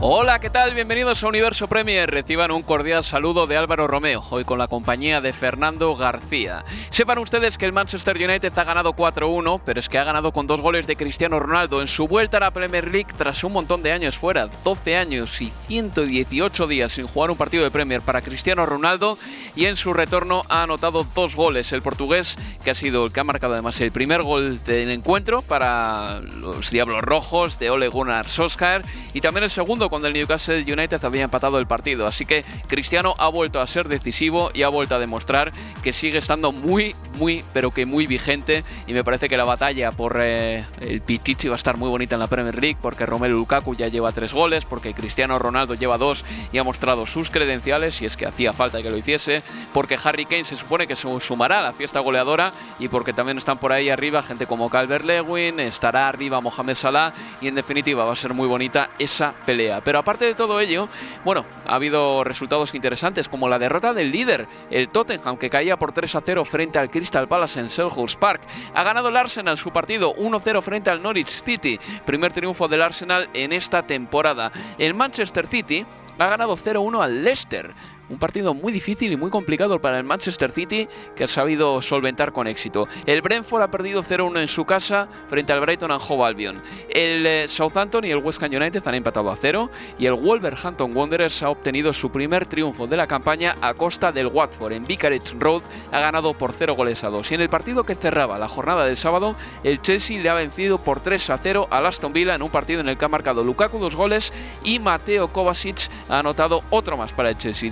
Hola, ¿qué tal? Bienvenidos a Universo Premier. Reciban un cordial saludo de Álvaro Romeo, hoy con la compañía de Fernando García. Sepan ustedes que el Manchester United ha ganado 4-1, pero es que ha ganado con dos goles de Cristiano Ronaldo en su vuelta a la Premier League tras un montón de años fuera, 12 años y 118 días sin jugar un partido de Premier para Cristiano Ronaldo y en su retorno ha anotado dos goles. El portugués, que ha sido el que ha marcado además el primer gol del encuentro para los Diablos Rojos de Ole Gunnar Solskjaer y también el segundo cuando el Newcastle United había empatado el partido. Así que Cristiano ha vuelto a ser decisivo y ha vuelto a demostrar que sigue estando muy, muy, pero que muy vigente. Y me parece que la batalla por eh, el Pichichi va a estar muy bonita en la Premier League porque Romelu Lukaku ya lleva tres goles, porque Cristiano Ronaldo lleva dos y ha mostrado sus credenciales, y es que hacía falta que lo hiciese, porque Harry Kane se supone que se sumará a la fiesta goleadora y porque también están por ahí arriba gente como Calvert Lewin, estará arriba Mohamed Salah y en definitiva va a ser muy bonita esa pelea. Pero aparte de todo ello, bueno, ha habido resultados interesantes como la derrota del líder, el Tottenham, que caía por 3 a 0 frente al Crystal Palace en Selhurst Park. Ha ganado el Arsenal su partido 1-0 frente al Norwich City, primer triunfo del Arsenal en esta temporada. El Manchester City ha ganado 0-1 al Leicester. Un partido muy difícil y muy complicado para el Manchester City que ha sabido solventar con éxito. El Brentford ha perdido 0-1 en su casa frente al Brighton and Hove Albion. El eh, Southampton y el West Ham United han empatado a 0 y el Wolverhampton Wanderers ha obtenido su primer triunfo de la campaña a costa del Watford en Vicarage Road ha ganado por 0 goles a 2. Y en el partido que cerraba la jornada del sábado, el Chelsea le ha vencido por 3 a 0 al Aston Villa en un partido en el que ha marcado Lukaku dos goles y Mateo Kovacic ha anotado otro más para el Chelsea.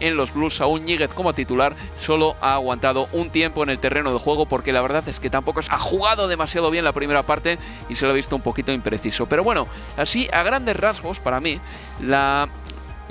En los Blues un Ñíguez como titular, solo ha aguantado un tiempo en el terreno de juego porque la verdad es que tampoco ha jugado demasiado bien la primera parte y se lo ha visto un poquito impreciso. Pero bueno, así a grandes rasgos para mí, la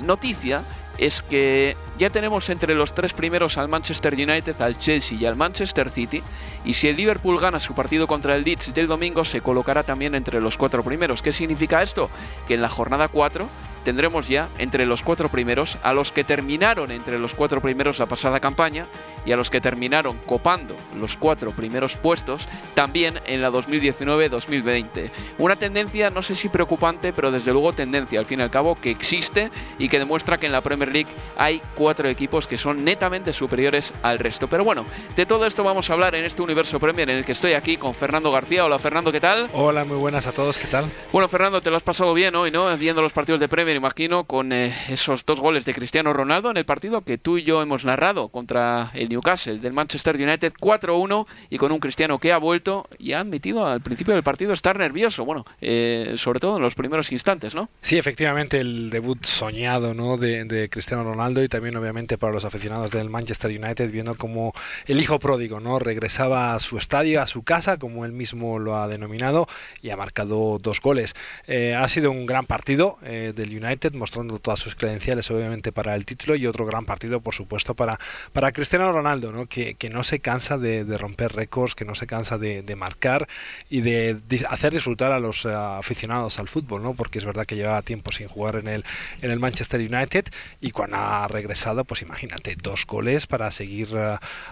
noticia es que ya tenemos entre los tres primeros al Manchester United, al Chelsea y al Manchester City, y si el Liverpool gana su partido contra el Leeds del domingo, se colocará también entre los cuatro primeros. ¿Qué significa esto? Que en la jornada 4 tendremos ya entre los cuatro primeros a los que terminaron entre los cuatro primeros la pasada campaña y a los que terminaron copando los cuatro primeros puestos también en la 2019-2020. Una tendencia no sé si preocupante, pero desde luego tendencia al fin y al cabo que existe y que demuestra que en la Premier League hay cuatro equipos que son netamente superiores al resto. Pero bueno, de todo esto vamos a hablar en este universo Premier en el que estoy aquí con Fernando García. Hola Fernando, ¿qué tal? Hola, muy buenas a todos, ¿qué tal? Bueno Fernando, te lo has pasado bien hoy, ¿no? Viendo los partidos de Premier, imagino, con eh, esos dos goles de Cristiano Ronaldo en el partido que tú y yo hemos narrado contra el Newcastle del Manchester United 4-1 y con un Cristiano que ha vuelto y ha admitido al principio del partido estar nervioso, bueno, eh, sobre todo en los primeros instantes, ¿no? Sí, efectivamente, el debut soñado ¿no? de, de, Cristiano Ronaldo y también obviamente para los aficionados del Manchester United viendo como el hijo pródigo no regresaba su estadio, a su casa, como él mismo lo ha denominado, y ha marcado dos goles. Eh, ha sido un gran partido eh, del United, mostrando todas sus credenciales obviamente para el título y otro gran partido por supuesto para, para Cristiano Ronaldo, ¿no? Que, que no se cansa de, romper récords, que no se cansa de, marcar y de, hacer disfrutar a los eh, aficionados al fútbol, ¿no? porque es verdad que llevaba tiempo sin jugar en el, en el Manchester United y cuando ha regresado, pues imagínate, dos goles para seguir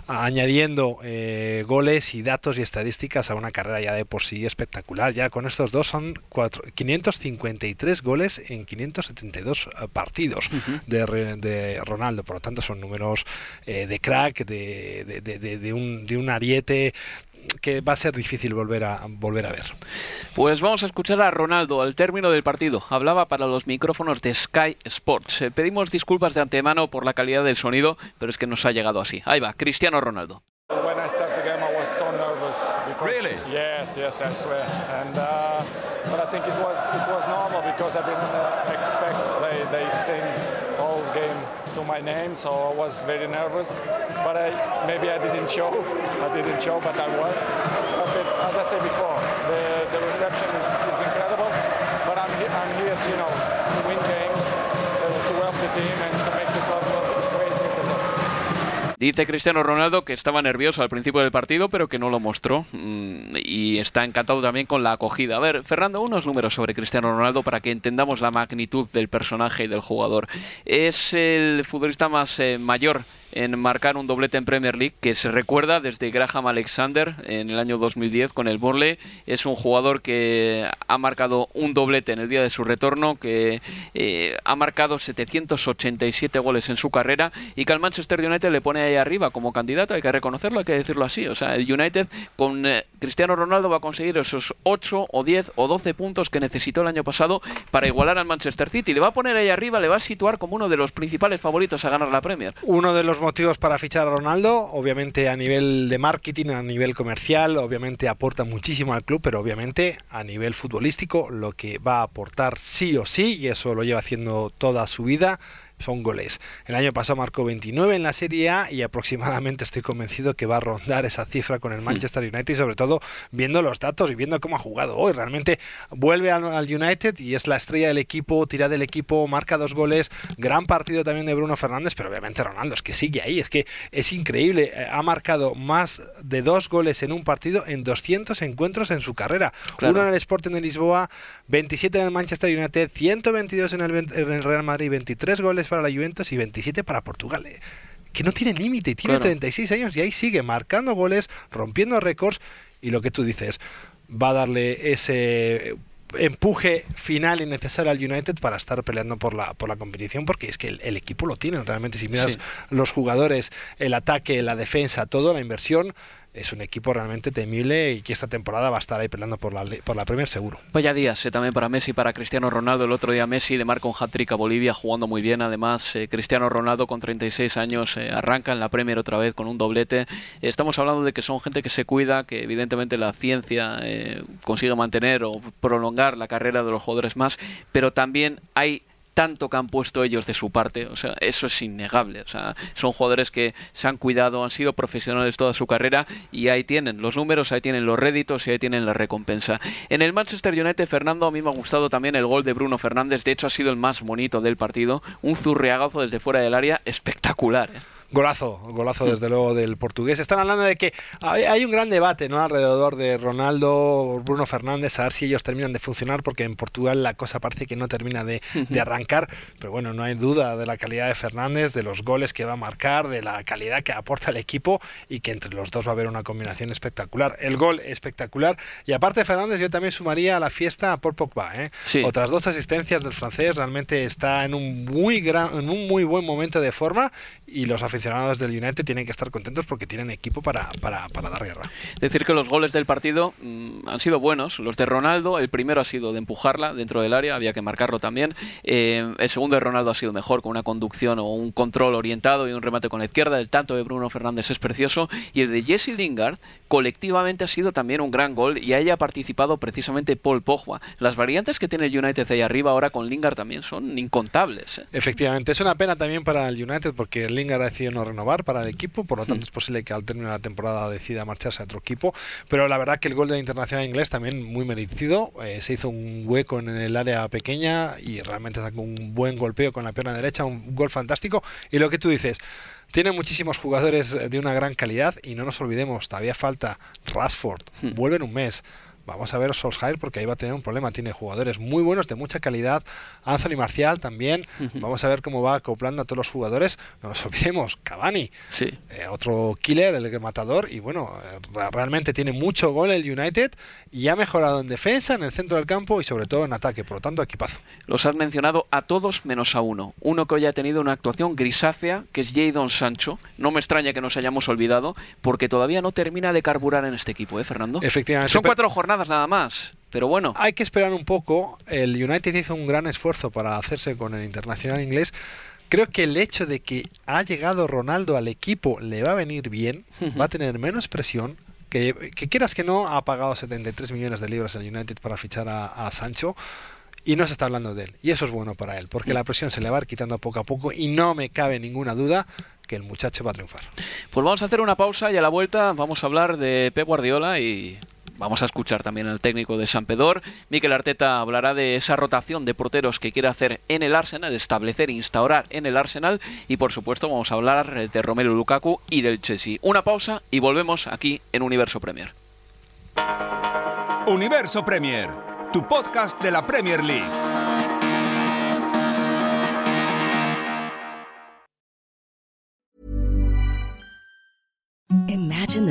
añadiendo goles y datos y estadísticas a una carrera ya de por sí espectacular. Ya con estos dos son cuatro, 553 goles en 572 partidos de, de, Ronaldo, por lo tanto son números de crack, de, de, de, un, de un ariete que va a ser difícil volver a volver a ver. Pues vamos a escuchar a Ronaldo al término del partido. Hablaba para los micrófonos de Sky Sports. Eh, pedimos disculpas de antemano por la calidad del sonido, pero es que nos ha llegado así. Ahí va, Cristiano Ronaldo. When I started the game, I was so nervous because really, yes, yes, I swear. And uh, but I think it was it was normal because I didn't uh, expect they they sing all game to my name, so I was very nervous. But I, maybe I didn't show. I didn't show, but I was. But it, as I said before, the, the reception is, Dice Cristiano Ronaldo que estaba nervioso al principio del partido, pero que no lo mostró. Mm, y está encantado también con la acogida. A ver, Fernando, unos números sobre Cristiano Ronaldo para que entendamos la magnitud del personaje y del jugador. Es el futbolista más eh, mayor en marcar un doblete en Premier League que se recuerda desde Graham Alexander en el año 2010 con el Burnley. Es un jugador que ha marcado un doblete en el día de su retorno, que eh, ha marcado 787 goles en su carrera y que al Manchester United le pone ahí arriba como candidato, hay que reconocerlo, hay que decirlo así. O sea, el United con eh, Cristiano Ronaldo va a conseguir esos 8 o 10 o 12 puntos que necesitó el año pasado para igualar al Manchester City. Le va a poner ahí arriba, le va a situar como uno de los principales favoritos a ganar la Premier. Uno de los motivos para fichar a Ronaldo, obviamente a nivel de marketing, a nivel comercial, obviamente aporta muchísimo al club, pero obviamente a nivel futbolístico lo que va a aportar sí o sí, y eso lo lleva haciendo toda su vida, son goles. El año pasado marcó 29 en la Serie A y aproximadamente estoy convencido que va a rondar esa cifra con el. Manchester United sobre todo viendo los datos y viendo cómo ha jugado hoy. Realmente vuelve al, United y es la estrella del equipo, tira del equipo, marca dos goles, gran partido también de Bruno Fernández, pero obviamente Ronaldo es que sigue ahí, es que es increíble. Eh, ha marcado más de dos goles en un partido en 200 encuentros en su carrera. Uno en el Sporting de Lisboa, 27 en el Manchester United, 122 en el, en el Real Madrid, 23 goles para la Juventus y 27 para Portugal. Eh, que no tiene límite, tiene 36 años y ahí sigue marcando goles, rompiendo récords y lo que tú dices, va a darle ese empuje final y necesario al United para estar peleando por la por la competición porque es que el, equipo lo tiene realmente si miras los jugadores el ataque la defensa todo la inversión es un equipo realmente temible y que esta temporada va a estar ahí peleando por la, por la Premier seguro. Vaya días eh, también para Messi, para Cristiano Ronaldo. El otro día Messi le marca un hat-trick a Bolivia jugando muy bien. Además, eh, Cristiano Ronaldo con 36 años eh, arranca en la Premier otra vez con un doblete. Estamos hablando de que son gente que se cuida, que evidentemente la ciencia consigue mantener o prolongar la carrera de los jugadores más, pero también hay tanto que han puesto ellos de su parte, o sea, eso es innegable, o sea, son jugadores que se han cuidado, han sido profesionales toda su carrera y ahí tienen los números, ahí tienen los réditos y ahí tienen la recompensa. En el Manchester United, Fernando, a mí me ha gustado también el gol de Bruno Fernández, de hecho ha sido el más bonito del partido, un zurriagazo desde fuera del área espectacular. ¿eh? Golazo, golazo desde luego del portugués. Están hablando de que hay un gran debate ¿no? alrededor de Ronaldo, Bruno Fernández, a ver si ellos terminan de funcionar, porque en Portugal la cosa parece que no termina de, arrancar. Pero bueno, no hay duda de la calidad de Fernández, de los goles que va a marcar, de la calidad que aporta el equipo y que entre los dos va a haber una combinación espectacular. El gol espectacular. Y aparte de Fernández, yo también sumaría a la fiesta a Paul Pogba. ¿eh? Otras dos asistencias del francés, realmente está en un muy, gran, en un muy buen momento de forma y los aficionados aficionados del United tienen que estar contentos porque tienen equipo para, para, para dar guerra. Decir que los goles del partido mm, han sido buenos. Los de Ronaldo, el primero ha sido de empujarla dentro del área, había que marcarlo también. Eh, el segundo de Ronaldo ha sido mejor, con una conducción o un control orientado y un remate con la izquierda. El tanto de Bruno Fernández es precioso. Y el de Jesse Lingard colectivamente ha sido también un gran gol y ahí ha participado precisamente Paul Pogba. Las variantes que tiene el United ahí arriba ahora con Lingard también son incontables. ¿eh? Efectivamente, es una pena también para el United porque Lingard ha decidido no renovar para el equipo, por lo tanto mm. es posible que al término de la temporada decida marcharse a otro equipo, pero la verdad que el gol del internacional inglés también muy merecido, eh, se hizo un hueco en el área pequeña y realmente sacó un buen golpeo con la pierna derecha, un gol fantástico y lo que tú dices, tiene muchísimos jugadores de una gran calidad y no nos olvidemos, todavía falta Rashford, hmm. vuelve en un mes. Vamos a ver Solskjaer porque ahí va a tener un problema. Tiene jugadores muy buenos, de mucha calidad. Anthony Marcial también. Vamos a ver cómo va acoplando a todos los jugadores. No nos olvidemos, Cavani. Sí. Eh, otro killer, el matador. Y bueno, eh, realmente tiene mucho gol el United y ha mejorado en defensa, en el centro del campo y sobre todo en ataque. Por lo tanto, equipazo. Los has mencionado a todos menos a uno. Uno que hoy ha tenido una actuación grisácea, que es Jadon Sancho. No me extraña que nos hayamos olvidado porque todavía no termina de carburar en este equipo, ¿eh, Fernando? Efectivamente. Son cuatro jornadas nada más. Pero bueno. Hay que esperar un poco. El United hizo un gran esfuerzo para hacerse con el internacional inglés. Creo que el hecho de que ha llegado Ronaldo al equipo le va a venir bien, va a tener menos presión. Que, quieras que no, ha pagado 73 millones de libras el United para fichar a, Sancho y no se está hablando de él. Y eso es bueno para él, porque la presión se le va a ir quitando poco a poco y no me cabe ninguna duda que el muchacho va a triunfar. Pues vamos a hacer una pausa y a la vuelta vamos a hablar de Pep Guardiola y Vamos a escuchar también al técnico de San Pedor. Miquel Arteta hablará de esa rotación de porteros que quiere hacer en el Arsenal, establecer e instaurar en el Arsenal. Y por supuesto vamos a hablar de Romelu Lukaku y del Chelsea. Una pausa y volvemos aquí en Universo Premier. Universo Premier, tu podcast de la Premier League.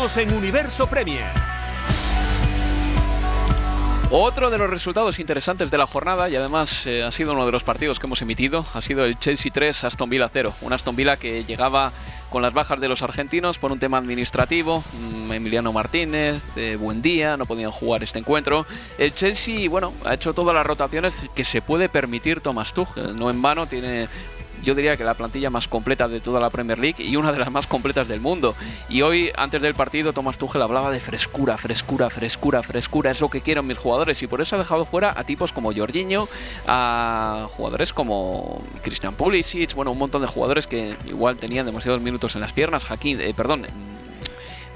En Universo Premier. Otro de los resultados interesantes de la jornada y además eh, ha sido uno de los partidos que hemos emitido ha sido el Chelsea 3 Aston Villa 0. Un Aston Villa que llegaba con las bajas de los argentinos por un tema administrativo. Mm, Emiliano Martínez, de buen día, no podían jugar este encuentro. El Chelsea, bueno, ha hecho todas las rotaciones que se puede permitir Thomas Tuchel. No en vano tiene yo diría que la plantilla más completa de toda la Premier League y una de las más completas del mundo. Y hoy, antes del partido, Thomas Tuchel hablaba de frescura, frescura, frescura, frescura, es lo que quieren mis jugadores y por eso ha dejado fuera a tipos como Jorginho, a jugadores como Christian Pulisic, bueno, un montón de jugadores que igual tenían demasiados minutos en las piernas, eh, perdón,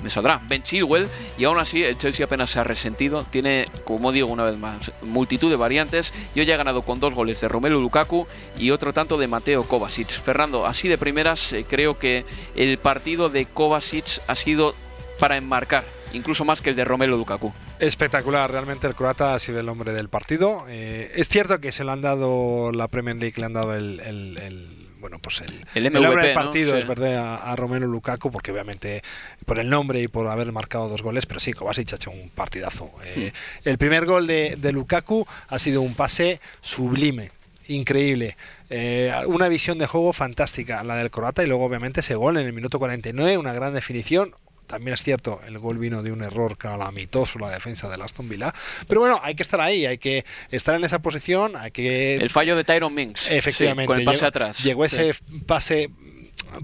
me saldrá Ben Chilwell y aún así el Chelsea apenas se ha resentido. Tiene, como digo una vez más, multitud de variantes y hoy ha ganado con dos goles de Romelu Lukaku y otro tanto de Mateo Kovacic. Fernando, así de primeras eh, creo que el partido de Kovacic ha sido para enmarcar, incluso más que el de Romelu Lukaku. Espectacular, realmente el croata ha sido el hombre del partido. Eh, es cierto que se le han dado la Premier League, le han dado el, bueno, pues el, El MVP, del ¿no? partido, Sí. es verdad, a, a Romelu Lukaku, porque obviamente por el nombre y por haber marcado dos goles, pero sí, Kovacic ha hecho un partidazo. Eh, El primer gol de, de Lukaku ha sido un pase sublime, increíble. Eh, una visión de juego fantástica, la del croata, y luego obviamente ese gol en el minuto 49, una gran definición. También es cierto, el gol vino de un error calamitoso la defensa del Aston Villa. Pero bueno, hay que estar ahí, hay que estar en esa posición, hay que El fallo de Tyron Mings. Efectivamente. Sí, con el pase llegó, atrás. Llegó Sí. ese pase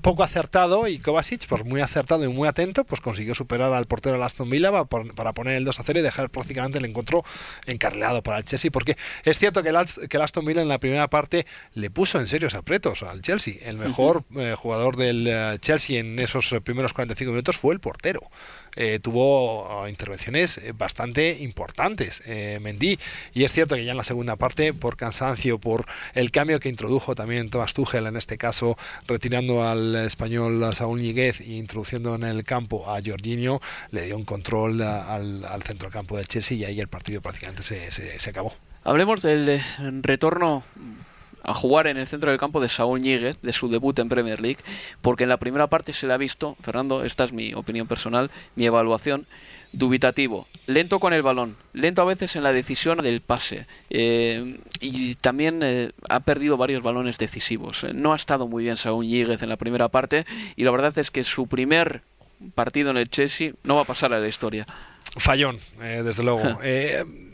poco acertado y Kovacic, por muy acertado y muy atento, pues consiguió superar al portero del Aston Villa para poner el 2 a 0 y dejar prácticamente el encuentro encarrilado para el Chelsea. Porque es cierto que el, que el Aston Villa en la primera parte le puso en serios apretos al Chelsea. El mejor eh, jugador del eh, Chelsea en esos eh, primeros 45 minutos fue el portero. Eh, tuvo eh, intervenciones eh, bastante importantes eh, Mendy. Y es cierto que ya en la segunda parte por cansancio por el cambio que introdujo también Thomas Tuchel en este caso retirando al español Saúl Ñíguez e introduciendo en el campo a Jorginho le dio un control al centrocampo del Chelsea y ahí el partido prácticamente se, se- se acabó. Hablemos del eh, retorno a jugar en el centro del campo de Saúl Ñíguez, de su debut en Premier League, porque en la primera parte se le ha visto, Fernando, esta es mi opinión personal, mi evaluación, dubitativo, lento con el balón, lento a veces en la decisión del pase eh, y también eh, ha perdido varios balones decisivos. Eh, No ha estado muy bien Saúl Ñíguez en la primera parte y la verdad es que su primer partido en el Chelsea no va a pasar a la historia. Fallón, eh, desde luego.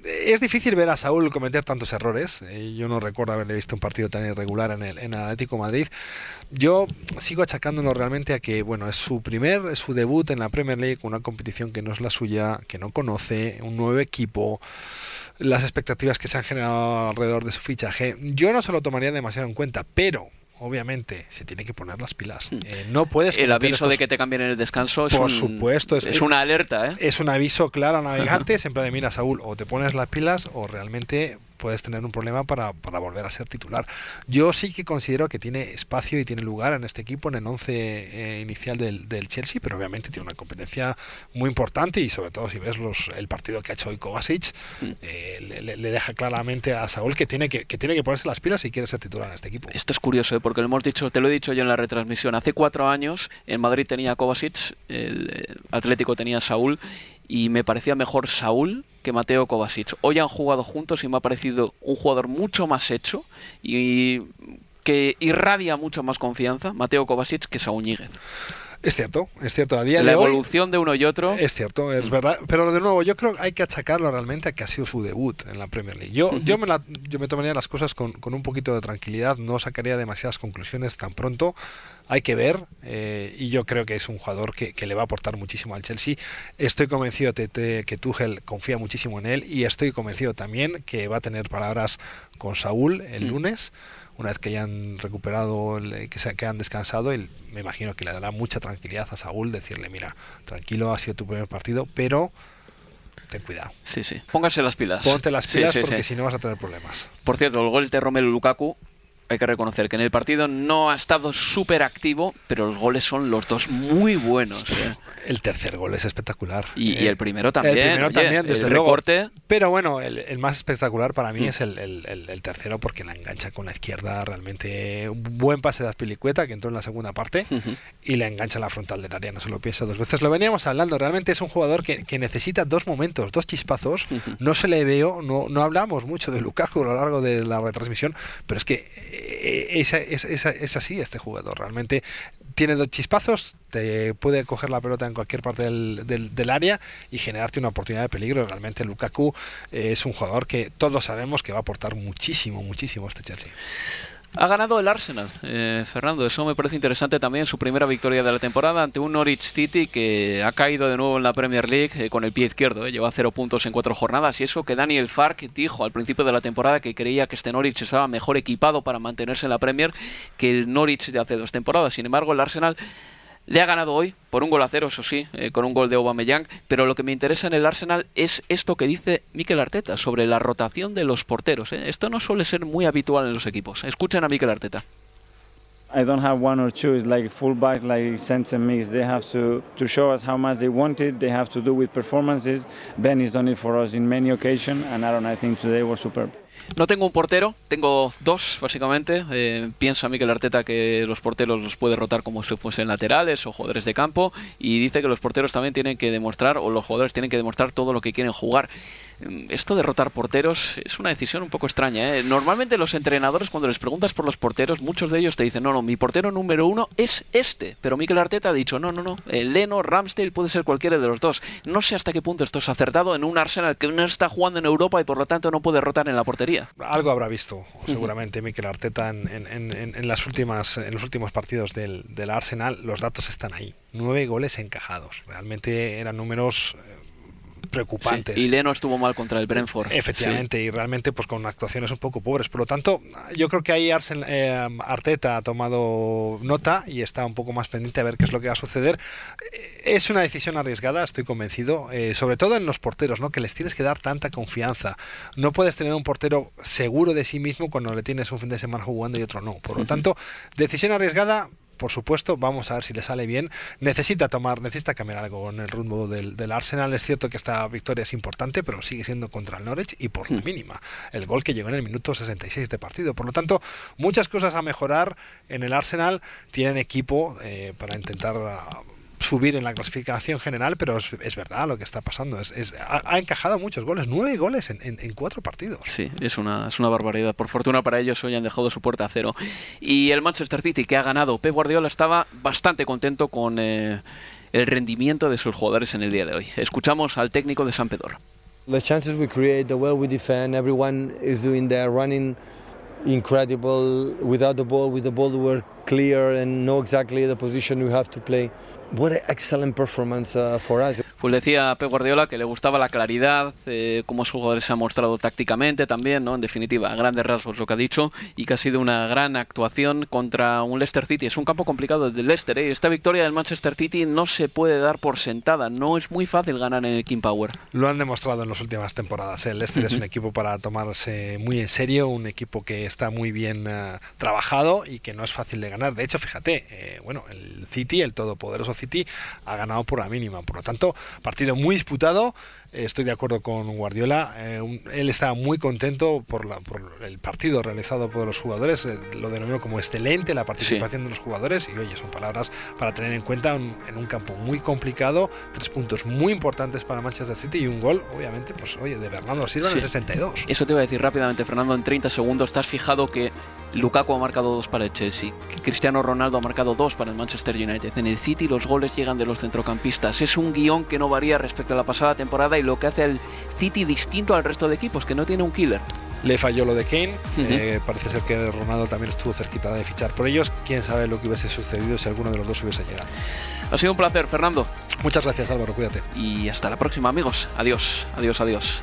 Es difícil ver a Saúl cometer tantos errores. Eh, yo no recuerdo haberle visto un partido tan irregular en el, Atlético Madrid. Yo sigo achacándolo realmente a que, bueno, es su primer, es su debut en la Premier League, una competición que no es la suya, que no conoce, un nuevo equipo, las expectativas que se han generado alrededor de su fichaje. Yo no se lo tomaría demasiado en cuenta, pero obviamente se tiene que poner las pilas. Eh, no puedes Hmm. El aviso de que te cambien en el descanso es, Por un- supuesto, es- es una alerta, ¿eh? es un aviso claro a navegantes, siempre de mira Saúl, o te pones las pilas o realmente puedes tener un problema para, para volver a ser titular. Yo sí que considero que tiene espacio y tiene lugar en este equipo, en el 11 eh, inicial del, del Chelsea, pero obviamente tiene una competencia muy importante y sobre todo si ves los, el partido que ha hecho hoy Kovacic, eh, le, le- deja claramente a Saúl que tiene que, que tiene que ponerse las pilas si quiere ser titular en este equipo. Esto es curioso, ¿eh? porque lo hemos dicho, te lo he dicho yo en la retransmisión. Hace cuatro años en Madrid tenía Kovacic, el Atlético tenía Saúl, y me parecía mejor Saúl que Mateo Kovacic. Hoy han jugado juntos y me ha parecido un jugador mucho más hecho y que irradia mucho más confianza, Mateo Kovacic, que Saúl Ñíguez. Es cierto, es cierto. A día La de hoy, evolución de uno y otro. Es cierto, es verdad. Pero de nuevo, yo creo que hay que achacarlo realmente a que ha sido su debut en la Premier League. Yo, yo, me, la- yo me tomaría las cosas con, con un poquito de tranquilidad, no sacaría demasiadas conclusiones tan pronto. Hay que ver, eh, y yo creo que es un jugador que, que le va a aportar muchísimo al Chelsea. Estoy convencido de que Tuchel confía muchísimo en él y estoy convencido también que va a tener palabras con Saúl el Mm. lunes una vez que hayan recuperado, que, se, que han descansado, me imagino que le dará mucha tranquilidad a Saúl decirle, mira, tranquilo, ha sido tu primer partido, pero ten cuidado. Sí, sí. Póngase las pilas. Ponte las Sí, pilas sí, porque sí. si no vas a tener problemas. Por cierto, el gol de Romelu Lukaku, hay que reconocer que en el partido no ha estado súper activo, pero los goles son los dos muy buenos. ¿eh? El tercer gol es espectacular. Y, y el primero también. El primero oye, también, desde el luego. recorte. Pero bueno, el, el más espectacular para mí Mm. es el, el- el- el tercero porque la engancha con la izquierda realmente un buen pase de Azpilicueta que entró en la segunda parte y la engancha en la frontal del área, no se lo piensa dos veces. Lo veníamos hablando, realmente es un jugador que, que necesita dos momentos, dos chispazos. No se le veo, no, no hablamos mucho de Lukaku a lo largo de la retransmisión, pero es que eh, esa- es, es- es así este jugador. Realmente tiene dos chispazos, te puede coger la pelota en cualquier parte del, del- del área y generarte una oportunidad de peligro. Realmente Lukaku eh, es un jugador que todos sabemos que va a aportar muchísimo, muchísimo a este Chelsea. Ha ganado el Arsenal, eh, Fernando. Eso me parece interesante también. Su primera victoria de la temporada ante un Norwich City que ha caído de nuevo en la Premier League eh, con el pie izquierdo. eh. Lleva cero puntos en cuatro jornadas. Y eso que Daniel Fark dijo al principio de la temporada que creía que este Norwich estaba mejor equipado para mantenerse en la Premier que el Norwich de hace dos temporadas. Sin embargo, el Arsenal le ha ganado hoy por un gol a cero, eso sí, eh, con un gol de Aubameyang. Pero lo que me interesa en el Arsenal es esto que dice Mikel Arteta sobre la rotación de los porteros. eh. Esto no suele ser muy habitual en los equipos. Escuchen a Mikel Arteta. I don't have one or two. It's like fullbacks, like center mix. They have to, to show us how much they want it. They have to do with performances. Ben has done it for us in many occasions, and Aaron, I think today was superb. No tengo un portero, tengo dos, básicamente. Eh, piensa Mikel Arteta que los porteros los puede rotar como si fuesen laterales o jugadores de campo. Y dice que los porteros también tienen que demostrar, o los jugadores tienen que demostrar todo lo que quieren jugar. Mm, esto de rotar porteros es una decisión un poco extraña. ¿eh? Normalmente los entrenadores cuando les preguntas por los porteros, muchos de ellos te dicen, no, no, mi portero número uno es este. Pero Mikel Arteta ha dicho, no, no, no, el Leno, Ramsdale puede ser cualquiera de los dos. No sé hasta qué punto esto es acertado en un Arsenal que no está jugando en Europa y por lo tanto no puede rotar en la portería. Algo habrá visto seguramente Mikel Arteta en, las últimas, en los últimos partidos del, del Arsenal. Los datos están ahí. Nueve goles encajados. Realmente eran números eh, preocupantes. y Leno estuvo mal contra el Brentford. Efectivamente, y realmente pues con actuaciones un poco pobres. Por lo tanto, yo creo que ahí eh, Arteta ha tomado nota y está un poco más pendiente a ver qué es lo que va a suceder. Es una decisión arriesgada, estoy convencido, eh, sobre todo en los porteros, ¿no? que les tienes que dar tanta confianza. No puedes tener un portero seguro de sí mismo cuando le tienes un fin de semana jugando y otro no. Por lo tanto, decisión arriesgada, por supuesto, vamos a ver si le sale bien. Necesita tomar, necesita cambiar algo en el rumbo del, Arsenal. Es cierto que esta victoria es importante, pero sigue siendo contra el Norwich y por la hmm. mínima. El gol que llegó en el minuto 66 de partido. Por lo tanto, muchas cosas a mejorar en el Arsenal. Tienen equipo eh, para intentar subir en la clasificación general, pero es, verdad lo que está pasando. Es, ha, encajado muchos goles, nueve goles en, en, cuatro partidos. Sí, es una, es una barbaridad. Por fortuna para ellos hoy han dejado su puerta a cero. Y el Manchester City que ha ganado, Pep Guardiola estaba bastante contento con eh, el rendimiento de sus jugadores en el día de hoy. Escuchamos al técnico de San Pedro. The chances we create, the way we defend, everyone is doing their running incredible. Without the ball, with the ball, we're clear and know exactly the position we have to play. What an excellent performance uh, for us. Pues decía Pep Guardiola que le gustaba la claridad, eh, cómo su jugador se ha mostrado tácticamente también, ¿no? En definitiva, a grandes rasgos lo que ha dicho y que ha sido una gran actuación contra un Leicester City. Es un campo complicado el de Leicester, ¿eh? Esta victoria del Manchester City no se puede dar por sentada, no es muy fácil ganar en el King Power. Lo han demostrado en las últimas temporadas. ¿eh? El Leicester es un equipo para tomarse muy en serio, un equipo que está muy bien uh, trabajado y que no es fácil de ganar. De hecho, fíjate, eh, bueno, el City, el todopoderoso City, ha ganado por la mínima. Por lo tanto, partido muy disputado estoy de acuerdo con Guardiola. Eh, él estaba muy contento por, la, por, el partido realizado por los jugadores. Eh, lo denominó como excelente la participación de los jugadores. Y oye, son palabras para tener en cuenta en un campo muy complicado. Tres puntos muy importantes para Manchester City y un gol, obviamente, pues oye, de Bernardo Silva en el 62. Eso te iba a decir rápidamente, Fernando, en 30 segundos. ¿Estás fijado que Lukaku ha marcado dos para el Chelsea? Que Cristiano Ronaldo ha marcado dos para el Manchester United. En el City los goles llegan de los centrocampistas. Es un guion que no varía respecto a la pasada temporada y lo que hace al City distinto al resto de equipos, que no tiene un killer. Le falló lo de Kane, eh, parece ser que Ronaldo también estuvo cerquita de fichar por ellos. Quién sabe lo que hubiese sucedido si alguno de los dos hubiese llegado. Ha sido un placer, Fernando. Muchas gracias, Álvaro, cuídate. Y hasta la próxima, amigos. Adiós, adiós, adiós.